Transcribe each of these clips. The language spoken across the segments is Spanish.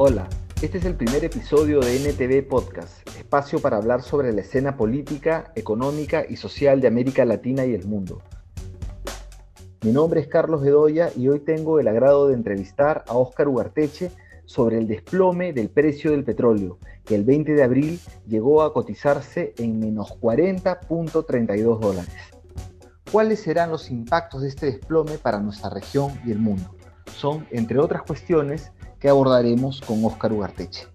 Hola, este es el primer episodio de NTV Podcast, espacio para hablar sobre la escena política, económica y social de América Latina y el mundo. Mi nombre es Carlos Bedoya y hoy tengo el agrado de entrevistar a Óscar Ugarteche sobre el desplome del precio del petróleo, que el 20 de abril llegó a cotizarse en menos 40.32 dólares. ¿Cuáles serán los impactos de este desplome para nuestra región y el mundo? Son, entre otras cuestiones, que abordaremos con Óscar Ugarteche.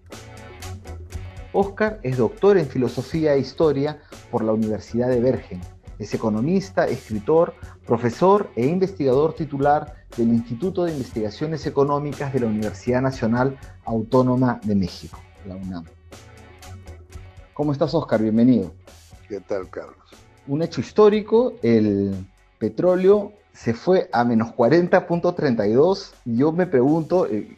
Óscar es doctor en Filosofía e Historia por la Universidad de Bergen. Es economista, escritor, profesor e investigador titular del Instituto de Investigaciones Económicas de la Universidad Nacional Autónoma de México, la UNAM. ¿Cómo estás, Óscar? Bienvenido. ¿Qué tal, Carlos? Un hecho histórico, el petróleo se fue a menos 40.32 y yo me pregunto, eh,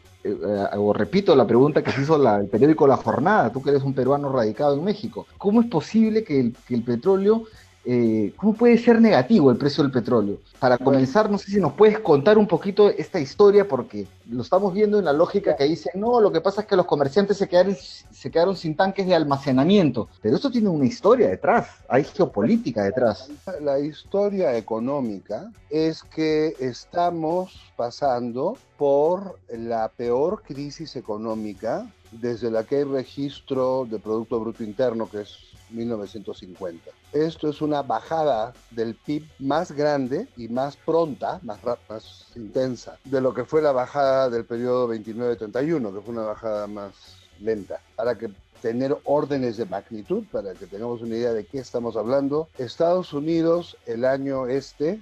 o repito la pregunta que se hizo el periódico La Jornada, tú que eres un peruano radicado en México, ¿cómo es posible que el, petróleo, eh, cómo puede ser negativo el precio del petróleo? Para comenzar, no sé si nos puedes contar un poquito esta historia, porque lo estamos viendo en la lógica que dice, no, lo que pasa es que los comerciantes se quedaron, se quedaron sin tanques de almacenamiento, pero esto tiene una historia detrás, hay geopolítica detrás. La historia económica es que estamos pasando por la peor crisis económica desde la que hay registro de Producto Bruto Interno, que es 1950. Esto es una bajada del PIB más grande y más pronta, más, más intensa, de lo que fue la bajada del periodo 29-31, que fue una bajada más lenta. Para que tener órdenes de magnitud, para que tengamos una idea de qué estamos hablando, Estados Unidos el año este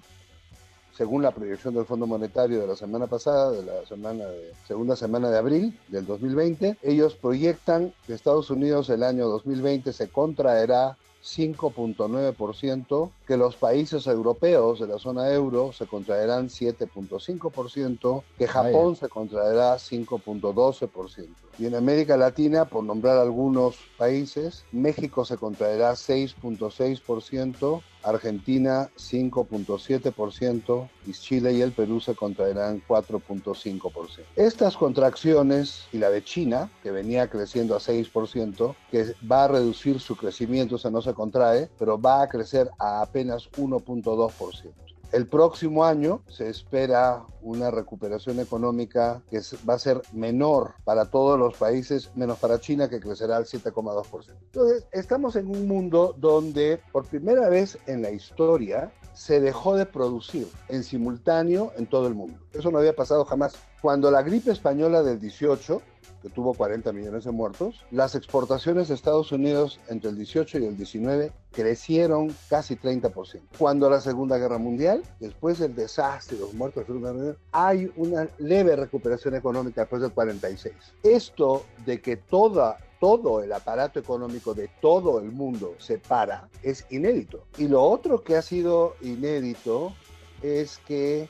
según la proyección del Fondo Monetario de la semana pasada, de la semana de, segunda semana de abril del 2020, ellos proyectan que Estados Unidos el año 2020 se contraerá 5.9%, que los países europeos de la zona euro se contraerán 7.5%, que Japón se contraerá 5.12%. Y en América Latina, por nombrar algunos países, México se contraerá 6.6%, Argentina 5.7% y Chile y el Perú se contraerán 4.5%. Estas contracciones y la de China, que venía creciendo a 6%, que va a reducir su crecimiento, o sea, no se contrae, pero va a crecer a apenas 1.2%. El próximo año se espera una recuperación económica que va a ser menor para todos los países, menos para China, que crecerá al 7,2%. Entonces, estamos en un mundo donde por primera vez en la historia se dejó de producir en simultáneo en todo el mundo. Eso no había pasado jamás. Cuando la gripe española del 18 que tuvo 40 millones de muertos, las exportaciones de Estados Unidos entre el 18 y el 19 crecieron casi 30%. Cuando la Segunda Guerra Mundial, después del desastre, los muertos de la Segunda Guerra Mundial, hay una leve recuperación económica después del 46. Esto de que toda todo el aparato económico de todo el mundo se para es inédito. Y lo otro que ha sido inédito es que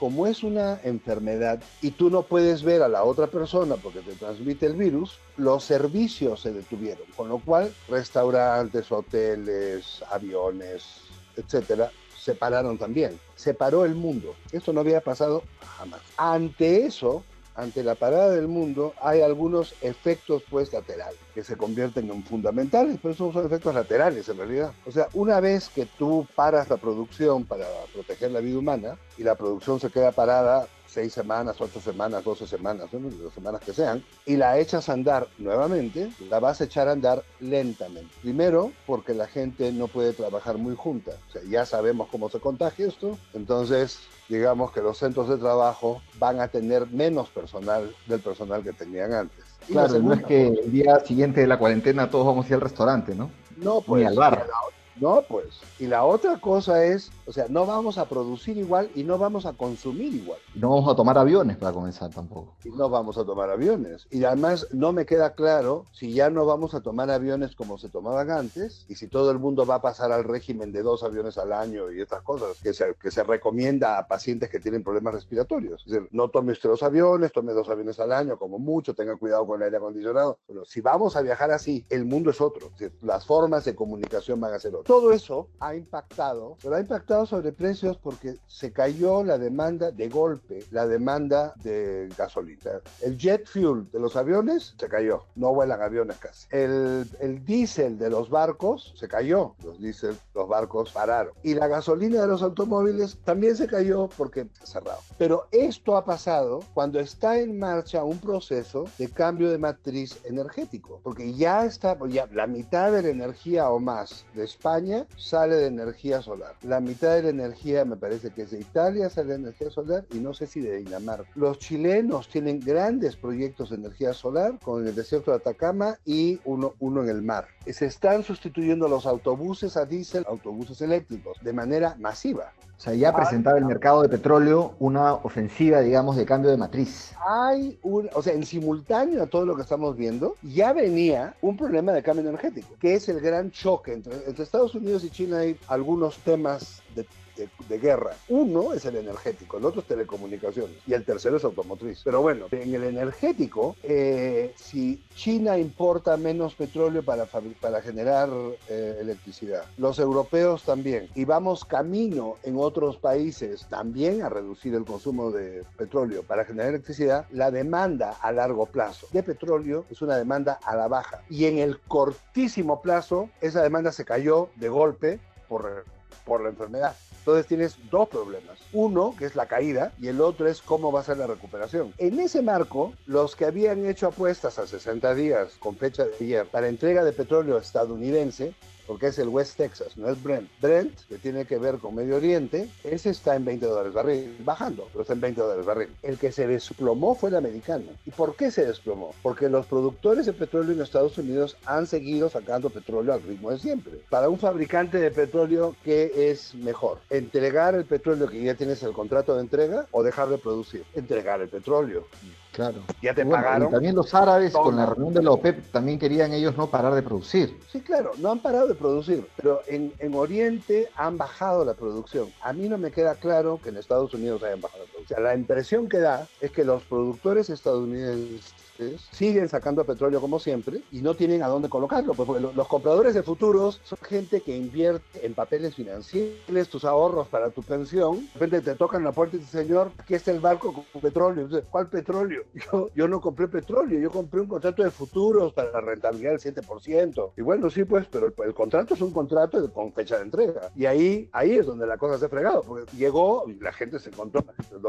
como es una enfermedad y tú no puedes ver a la otra persona porque te transmite el virus, los servicios se detuvieron, con lo cual restaurantes, hoteles, aviones, etcétera, se pararon también. Se paró el mundo. Esto no había pasado jamás. Ante eso, ante la parada del mundo, hay algunos efectos pues laterales que se convierten en fundamentales, pero esos son efectos laterales en realidad. O sea, una vez que tú paras la producción para proteger la vida humana y la producción se queda parada seis semanas, ocho semanas, doce semanas, las semanas que sean, y la echas a andar nuevamente, la vas a echar a andar lentamente. Primero, porque la gente no puede trabajar muy junta. O sea, ya sabemos cómo se contagia esto, entonces digamos que los centros de trabajo van a tener menos personal del personal que tenían antes. claro, no es que el día siguiente de la cuarentena todos vamos a ir al restaurante, ¿no? No, pues. Ni al bar. No, pues. Y la otra cosa es, o sea, no vamos a producir igual y no vamos a consumir igual. No vamos a tomar aviones para comenzar tampoco. Y no vamos a tomar aviones. Y además no me queda claro si ya no vamos a tomar aviones como se tomaban antes y si todo el mundo va a pasar al régimen de dos aviones al año y estas cosas que se, que se recomienda a pacientes que tienen problemas respiratorios. Es decir, no tome usted dos aviones, tome dos aviones al año como mucho, tenga cuidado con el aire acondicionado. Pero si vamos a viajar así, el mundo es otro. las formas de comunicación van a ser otras. Todo eso ha impactado, pero ha impactado sobre precios porque se cayó la demanda de golpe, la demanda de gasolina. El jet fuel de los aviones se cayó, no vuelan aviones casi. El, el diésel de los barcos se cayó, los diésel, los barcos pararon. Y la gasolina de los automóviles también se cayó porque cerrado. Pero esto ha pasado cuando está en marcha un proceso de cambio de matriz energético, porque ya está, ya la mitad de la energía o más de España sale de energía solar. La mitad de la energía me parece que es de Italia, sale de energía solar y no sé si de Dinamarca. Los chilenos tienen grandes proyectos de energía solar con el desierto de Atacama y uno, uno en el mar. Se están sustituyendo los autobuses a diésel, autobuses eléctricos, de manera masiva. O sea, ya presentaba el mercado de petróleo una ofensiva, digamos, de cambio de matriz. Hay un, o sea, en simultáneo a todo lo que estamos viendo, ya venía un problema de cambio energético, que es el gran choque entre, entre Estados Unidos y China. Hay algunos temas de de, guerra. Uno es el energético, el otro es telecomunicaciones y el tercero es automotriz. Pero bueno, en el energético, eh, si China importa menos petróleo para, para generar eh, electricidad, los europeos también, y vamos camino en otros países también a reducir el consumo de petróleo para generar electricidad, la demanda a largo plazo de petróleo es una demanda a la baja. Y en el cortísimo plazo, esa demanda se cayó de golpe por, por la enfermedad. Entonces tienes dos problemas. Uno, que es la caída, y el otro es cómo va a ser la recuperación. En ese marco, los que habían hecho apuestas a 60 días con fecha de ayer para entrega de petróleo estadounidense, porque es el West Texas, no es Brent. Brent, que tiene que ver con Medio Oriente, ese está en 20 dólares barril, bajando, pero está en 20 dólares barril. El que se desplomó fue el americano. ¿Y por qué se desplomó? Porque los productores de petróleo en Estados Unidos han seguido sacando petróleo al ritmo de siempre. Para un fabricante de petróleo, ¿qué es mejor? ¿Entregar el petróleo que ya tienes el contrato de entrega o dejar de producir? Entregar el petróleo. Claro. Ya te bueno, pagaron. también los árabes con la reunión de la OPEP también querían ellos no parar de producir. Sí, claro, no han parado de producir, pero en, en, Oriente han bajado la producción. A mí no me queda claro que en Estados Unidos hayan bajado. O sea, la impresión que da es que los productores estadounidenses siguen sacando petróleo como siempre y no tienen a dónde colocarlo, pues porque los compradores de futuros son gente que invierte en papeles financieros, tus ahorros para tu pensión, de repente te tocan la puerta y dicen, señor, aquí está el barco con petróleo. ¿cuál petróleo? Yo, yo no compré petróleo, yo compré un contrato de futuros para rentabilidad del 7%. Y bueno, sí, pues, pero el, el contrato es un contrato con fecha de entrega. Y ahí, ahí es donde la cosa se ha fregado, porque llegó y la gente se encontró,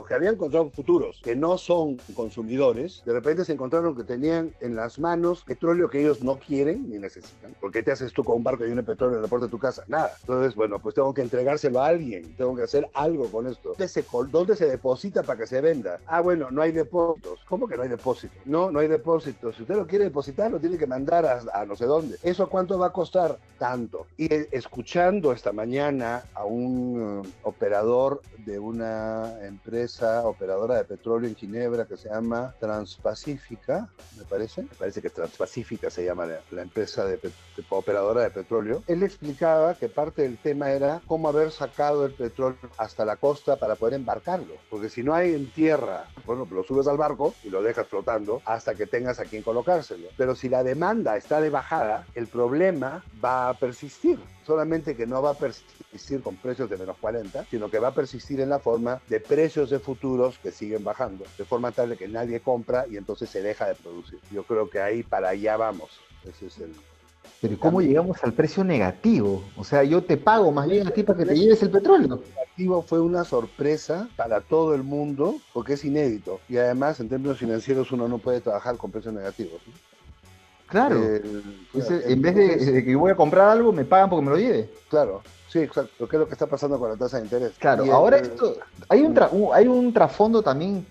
que habían encontrado futuros que no son consumidores, de repente se encontraron que tenían en las manos petróleo que ellos no quieren ni necesitan. ¿Por qué te haces tú con un barco y un petróleo en la puerta de tu casa? Nada. Entonces, bueno, pues tengo que entregárselo a alguien, tengo que hacer algo con esto. ¿Dónde se, deposita para que se venda? Ah, bueno, no hay depósitos. ¿Cómo que no hay depósito? No, no hay depósitos. Si usted lo quiere depositar, lo tiene que mandar a, no sé dónde. ¿Eso cuánto va a costar? Tanto. Y eh, escuchando esta mañana a un uh, operador de una empresa operadora de petróleo en Ginebra que se llama Transpacífica, me parece, me parece que Transpacífica se llama la, la empresa de, de, operadora de petróleo, él explicaba que parte del tema era cómo haber sacado el petróleo hasta la costa para poder embarcarlo, porque si no hay en tierra, bueno, lo subes al barco y lo dejas flotando hasta que tengas a quien colocárselo, pero si la demanda está de bajada, el problema va a persistir, solamente que no va a persistir con precios de menos 40, sino que va a persistir en la forma de precios de futuros que siguen bajando, de forma tal de que nadie compra y entonces se deja de producir. Yo creo que ahí para allá vamos. Ese es el... Pero ¿cómo llegamos al precio negativo? O sea, yo te pago más bien a ti para que te lleves el petróleo. El negativo fue una sorpresa para todo el mundo porque es inédito. Y además, en términos financieros, uno no puede trabajar con precios negativos. Claro. Eh, Entonces, en vez de, de, que voy a comprar algo, me pagan porque me lo lleve. Claro. Sí, exacto. ¿Qué es lo que está pasando con la tasa de interés? Claro, ahora esto, hay un, tra hay un trasfondo también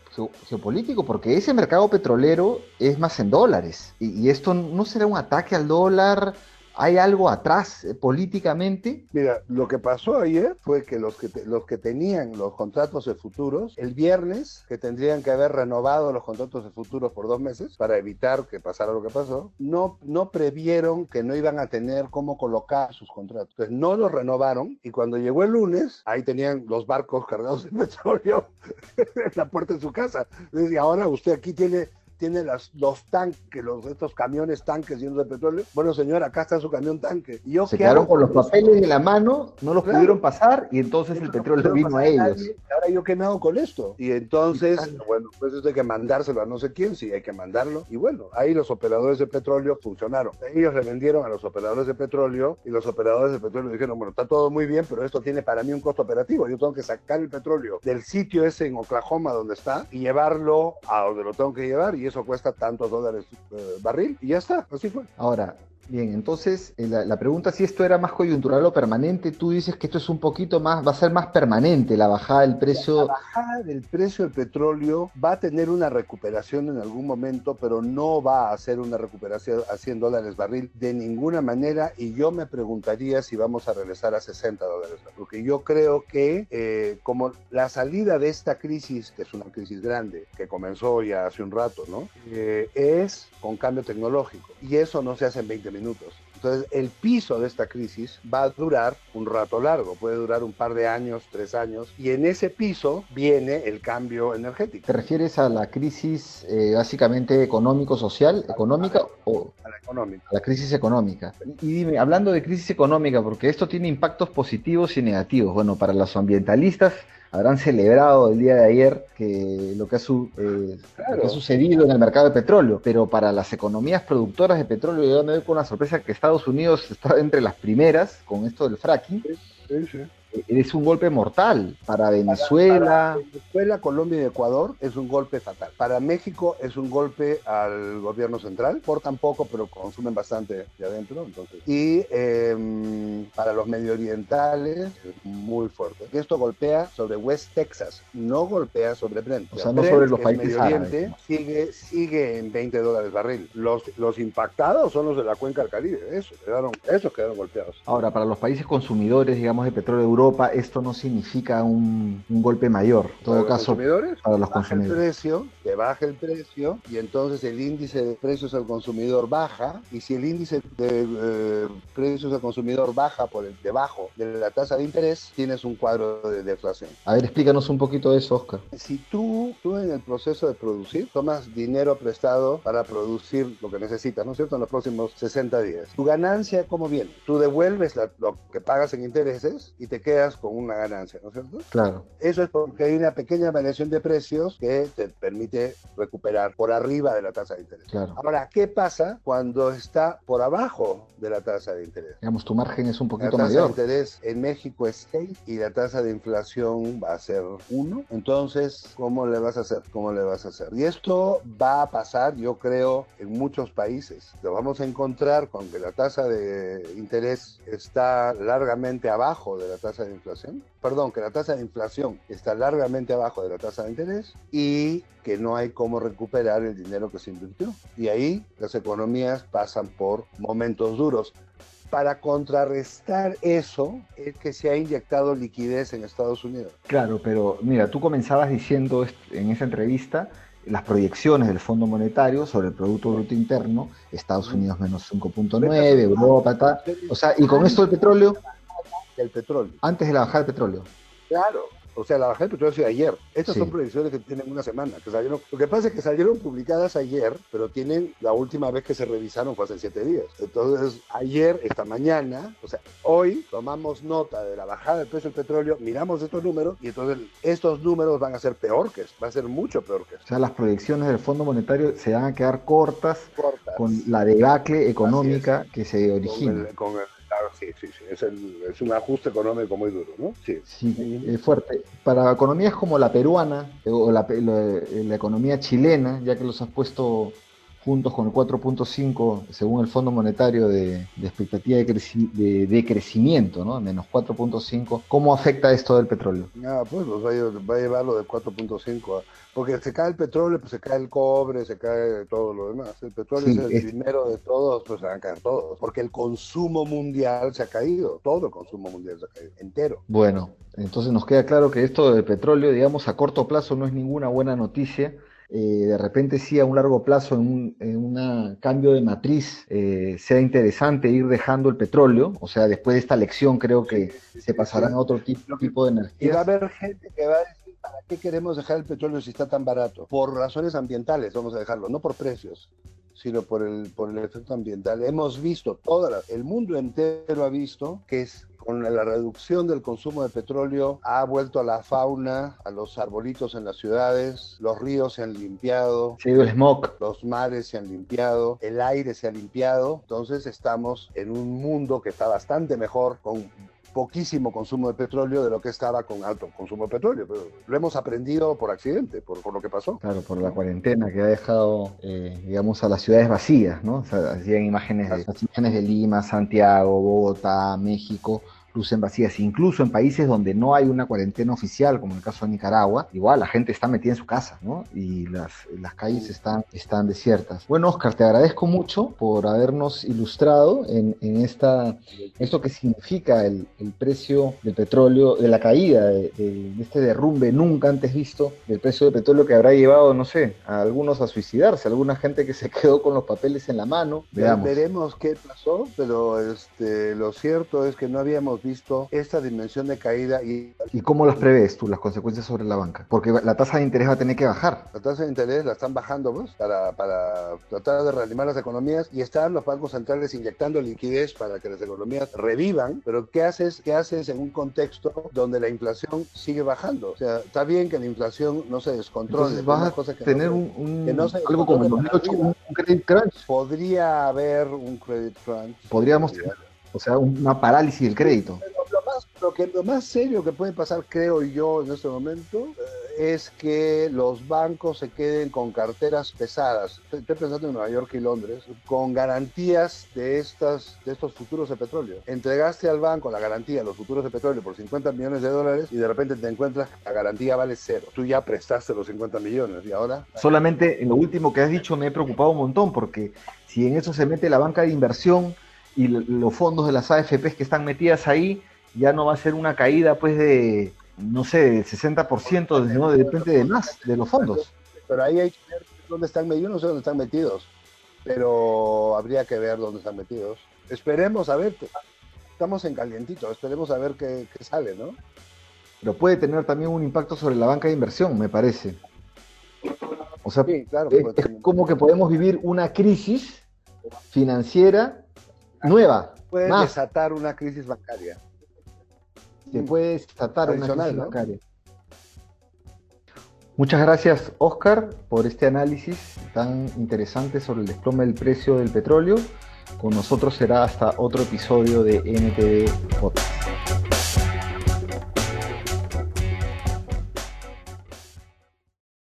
geopolítico porque ese mercado petrolero es más en dólares y, y esto no será un ataque al dólar. ¿Hay algo atrás eh, políticamente? Mira, lo que pasó ayer fue que los que, te, los que tenían los contratos de futuros, el viernes, que tendrían que haber renovado los contratos de futuros por dos meses para evitar que pasara lo que pasó, no, no previeron que no iban a tener cómo colocar sus contratos. Entonces no los renovaron y cuando llegó el lunes, ahí tenían los barcos cargados de petróleo en la puerta de su casa. Y ahora usted aquí tiene tiene las, los tanques, los, estos camiones tanques llenos de petróleo. Bueno, señor, acá está su camión tanque. ¿Y yo Se quedaron con los papeles en la mano, no los pudieron pasar y entonces el petróleo vino a ellos. ahora yo qué me hago con esto. Y entonces, bueno, pues esto hay que mandárselo a no sé quién, sí, hay que mandarlo. Y bueno, ahí los operadores de petróleo funcionaron. Ellos le vendieron a los operadores de petróleo y los operadores de petróleo dijeron, bueno, está todo muy bien, pero esto tiene para mí un costo operativo. Yo tengo que sacar el petróleo del sitio ese en Oklahoma donde está y llevarlo a donde lo tengo que llevar y eso cuesta tantos dólares eh, barril y ya está, así fue. Ahora, Bien, entonces eh, la, pregunta si esto era más coyuntural o permanente, tú dices que esto es un poquito más, va a ser más permanente la bajada del precio. La bajada del precio del petróleo va a tener una recuperación en algún momento, pero no va a ser una recuperación a 100 dólares barril de ninguna manera y yo me preguntaría si vamos a regresar a 60 dólares, porque yo creo que eh, como la salida de esta crisis, que es una crisis grande, que comenzó ya hace un rato, ¿no? Eh, es con cambio tecnológico y eso no se hace en 20 minutos minutos. Entonces, el piso de esta crisis va a durar un rato largo, puede durar un par de años, tres años, y en ese piso viene el cambio energético. ¿Te refieres a la crisis eh, básicamente económico-social, económica o económica? La crisis económica. Y dime, hablando de crisis económica, porque esto tiene impactos positivos y negativos. Bueno, para los ambientalistas, habrán celebrado el día de ayer que lo que, ha eh, ha sucedido en el mercado de petróleo, pero para las economías productoras de petróleo yo me doy con una sorpresa que Estados Unidos está entre las primeras con esto del fracking. Sí, sí es un golpe mortal para Venezuela. Venezuela, Colombia y Ecuador es un golpe fatal. Para México es un golpe al gobierno central. Portan poco, pero consumen bastante de adentro. Entonces. Y em, para los medio orientales es muy fuerte. Esto golpea sobre West Texas, no golpea sobre Brent. O sea, no sobre los países Medio Oriente sigue, sigue en 20 dólares barril. Los, los impactados son los de la cuenca del Caribe. Eso, quedaron, esos quedaron golpeados. Ahora, para los países consumidores, digamos, de petróleo de Europa, esto no significa un, golpe mayor. En todo caso, para los consumidores. El precio, que baja el precio y entonces el índice de precios al consumidor baja y si el índice de eh, precios al consumidor baja por el debajo de la tasa de interés, tienes un cuadro de deflación. A ver, explícanos un poquito de eso, Oscar. Si tú, tú en el proceso de producir, tomas dinero prestado para producir lo que necesitas, ¿no es cierto?, en los próximos 60 días. Tu ganancia, ¿cómo viene? Tú devuelves lo que pagas en intereses y te queda con una ganancia, ¿no es cierto? Claro. Eso es porque hay una pequeña variación de precios que te permite recuperar por arriba de la tasa de interés. Claro. Ahora, ¿qué pasa cuando está por abajo de la tasa de interés? Digamos, tu margen es un poquito mayor. La tasa de interés en México es 6 y la tasa de inflación va a ser 1. Entonces, ¿cómo le vas a hacer? ¿Cómo le vas a hacer? Y esto va a pasar, yo creo, en muchos países. Lo vamos a encontrar con que la tasa de interés está largamente abajo de la tasa de inflación, perdón, que la tasa de inflación está largamente abajo de la tasa de interés y que no hay cómo recuperar el dinero que se invirtió. Y ahí las economías pasan por momentos duros. Para contrarrestar eso es que se ha inyectado liquidez en Estados Unidos. Claro, pero mira, tú comenzabas diciendo en esa entrevista las proyecciones del Fondo Monetario sobre el Producto Bruto Interno, Estados Unidos menos 5.9, Europa, tal. O sea, y con esto el petróleo el petróleo. Antes de la bajada del petróleo. Claro. O sea, la bajada del petróleo ha sido ayer. Estas son predicciones que tienen una semana. Que salieron, lo que pasa es que salieron publicadas ayer, pero tienen la última vez que se revisaron fue hace siete días. Entonces, ayer, esta mañana, o sea, hoy tomamos nota de la bajada del precio del petróleo, miramos estos números y entonces estos números van a ser peor que va a ser mucho peor que O sea, las proyecciones del Fondo Monetario se van a quedar cortas, con la debacle económica que se origina. Con el, sí, sí, sí. Es, un ajuste económico muy duro, ¿no? Sí. sí es fuerte. Para economías como la peruana eh, o la, la, economía chilena, ya que los has puesto juntos con el 4.5 según el Fondo Monetario de, expectativa de, de, crecimiento, ¿no? Menos 4.5. ¿Cómo afecta esto del petróleo? Ah, pues, va, a, va a llevarlo de 4.5 porque se cae el petróleo, pues se cae el cobre, se cae todo lo demás. El petróleo es el dinero de todos, pues se van a caer todos. Porque el consumo mundial se ha caído, todo el consumo mundial se ha caído, entero. Bueno, entonces nos queda claro que esto del petróleo, digamos, a corto plazo no es ninguna buena noticia eh, de repente sí a un largo plazo en un cambio de matriz eh, sea interesante ir dejando el petróleo, o sea, después de esta lección creo que se pasarán a otro tipo, tipo de energía. Y va a haber gente que va a decir ¿para qué queremos dejar el petróleo si está tan barato? Por razones ambientales, vamos a dejarlo, no por precios sino por el, por el efecto ambiental. Hemos visto, toda el mundo entero ha visto que es, con la reducción del consumo de petróleo ha vuelto a la fauna, a los arbolitos en las ciudades, los ríos se han limpiado, sí, el smog. los mares se han limpiado, el aire se ha limpiado, entonces estamos en un mundo que está bastante mejor, con poquísimo consumo de petróleo de lo que estaba con alto consumo de petróleo. Pero lo hemos aprendido por accidente, por, por lo que pasó. Claro, por la cuarentena que ha dejado, eh, digamos, a las ciudades vacías, ¿no? O sea, hacían imágenes de, las imágenes de Lima, Santiago, Bogotá, México, lucen vacías. Incluso en países donde no hay una cuarentena oficial, como en el caso de Nicaragua, igual la gente está metida en su casa, ¿no? Y las, las calles están, están desiertas. Bueno, Oscar, te agradezco mucho por habernos ilustrado en, en esta, esto que significa el, el, precio del petróleo, de la caída de, de, este derrumbe nunca antes visto del precio del petróleo que habrá llevado, no sé, a algunos a suicidarse, a alguna gente que se quedó con los papeles en la mano. Veamos. Veremos qué pasó, pero este, lo cierto es que no habíamos visto esta dimensión de caída. ¿Y, ¿Y cómo las prevés tú, las consecuencias sobre la banca? Porque la tasa de interés va a tener que bajar. La tasa de interés la están bajando pues, para, para tratar de reanimar las economías y están los bancos centrales inyectando liquidez para que las economías revivan. Pero ¿qué haces, qué haces en un contexto donde la inflación sigue bajando? O sea, está bien que la inflación no se descontrole. Entonces vas a tener no un, un no se algo como en 2008, un credit crunch. Podría haber un credit crunch. Podríamos tener o sea, una parálisis del crédito. Lo más, lo, que, lo más serio que puede pasar, creo yo, en este momento, eh, es que los bancos se queden con carteras pesadas. Estoy, pensando en Nueva York y Londres, con garantías de, estas, de estos futuros de petróleo. Entregaste al banco la garantía de los futuros de petróleo por 50 millones de dólares y de repente te encuentras que la garantía vale cero. Tú ya prestaste los 50 millones y ahora... Solamente en lo último que has dicho me he preocupado un montón porque si en eso se mete la banca de inversión y los fondos de las AFPs que están metidas ahí, ya no va a ser una caída pues de, no sé, del 60%, no, depende de más, de los fondos. Pero ahí hay que ver dónde están metidos, no sé dónde están metidos, pero habría que ver dónde están metidos. Esperemos a ver, estamos en calientito, esperemos a ver qué, qué sale, ¿no? Pero puede tener también un impacto sobre la banca de inversión, me parece. O sea, sí, claro, es, es como que podemos vivir una crisis financiera nueva. Puede más. desatar una crisis bancaria. Se puede desatar una crisis ¿no? bancaria. Muchas gracias, Oscar, por este análisis tan interesante sobre el desplome del precio del petróleo. Con nosotros será hasta otro episodio de NTD Podcast.